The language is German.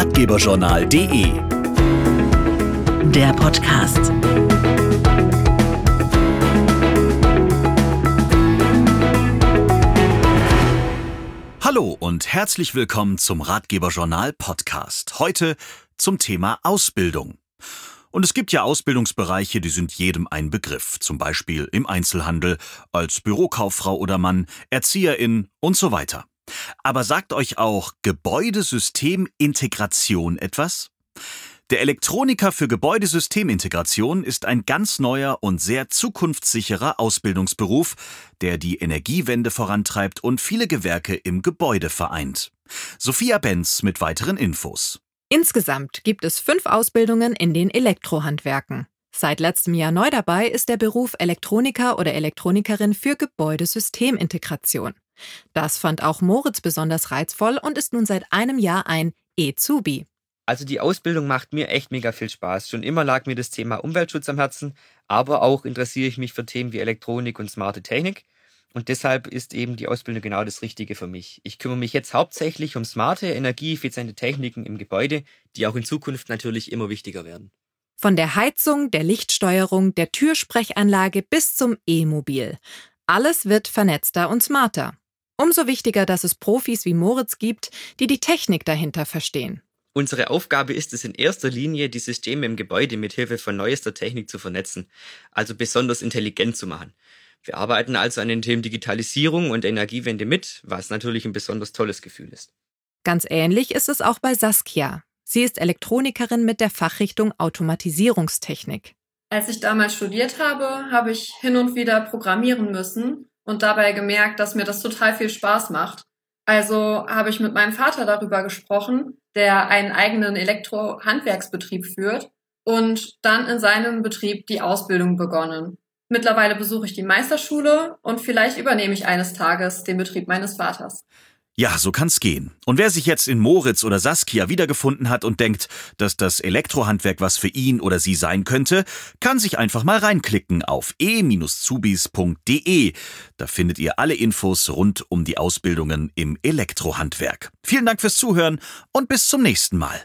ratgeberjournal.de. Der Podcast. Hallo und herzlich willkommen zum Ratgeberjournal Podcast. Heute zum Thema Ausbildung. Und es gibt ja Ausbildungsbereiche, die sind jedem ein Begriff, zum Beispiel im Einzelhandel, als Bürokauffrau oder Mann, Erzieherin und so weiter. Aber sagt euch auch Gebäudesystemintegration etwas? Der Elektroniker für Gebäudesystemintegration ist ein ganz neuer und sehr zukunftssicherer Ausbildungsberuf, der die Energiewende vorantreibt und viele Gewerke im Gebäude vereint. Sophia Benz mit weiteren Infos. Insgesamt gibt es fünf Ausbildungen in den Elektrohandwerken. Seit letztem Jahr neu dabei ist der Beruf Elektroniker oder Elektronikerin für Gebäudesystemintegration. Das fand auch Moritz besonders reizvoll und ist nun seit einem Jahr ein E-Zubi. Also die Ausbildung macht mir echt mega viel Spaß. Schon immer lag mir das Thema Umweltschutz am Herzen, aber auch interessiere ich mich für Themen wie Elektronik und smarte Technik. Und deshalb ist eben die Ausbildung genau das Richtige für mich. Ich kümmere mich jetzt hauptsächlich um smarte, energieeffiziente Techniken im Gebäude, die auch in Zukunft natürlich immer wichtiger werden. Von der Heizung, der Lichtsteuerung, der Türsprechanlage bis zum E-Mobil. Alles wird vernetzter und smarter. Umso wichtiger, dass es Profis wie Moritz gibt, die die Technik dahinter verstehen. Unsere Aufgabe ist es in erster Linie, die Systeme im Gebäude mit Hilfe von neuester Technik zu vernetzen, also besonders intelligent zu machen. Wir arbeiten also an den Themen Digitalisierung und Energiewende mit, was natürlich ein besonders tolles Gefühl ist. Ganz ähnlich ist es auch bei Saskia. Sie ist Elektronikerin mit der Fachrichtung Automatisierungstechnik. Als ich damals studiert habe, habe ich hin und wieder programmieren müssen und dabei gemerkt, dass mir das total viel Spaß macht. Also habe ich mit meinem Vater darüber gesprochen, der einen eigenen Elektrohandwerksbetrieb führt und dann in seinem Betrieb die Ausbildung begonnen. Mittlerweile besuche ich die Meisterschule und vielleicht übernehme ich eines Tages den Betrieb meines Vaters. Ja, so kann's gehen. Und wer sich jetzt in Moritz oder Saskia wiedergefunden hat und denkt, dass das Elektrohandwerk was für ihn oder sie sein könnte, kann sich einfach mal reinklicken auf e-zubis.de. Da findet ihr alle Infos rund um die Ausbildungen im Elektrohandwerk. Vielen Dank fürs Zuhören und bis zum nächsten Mal.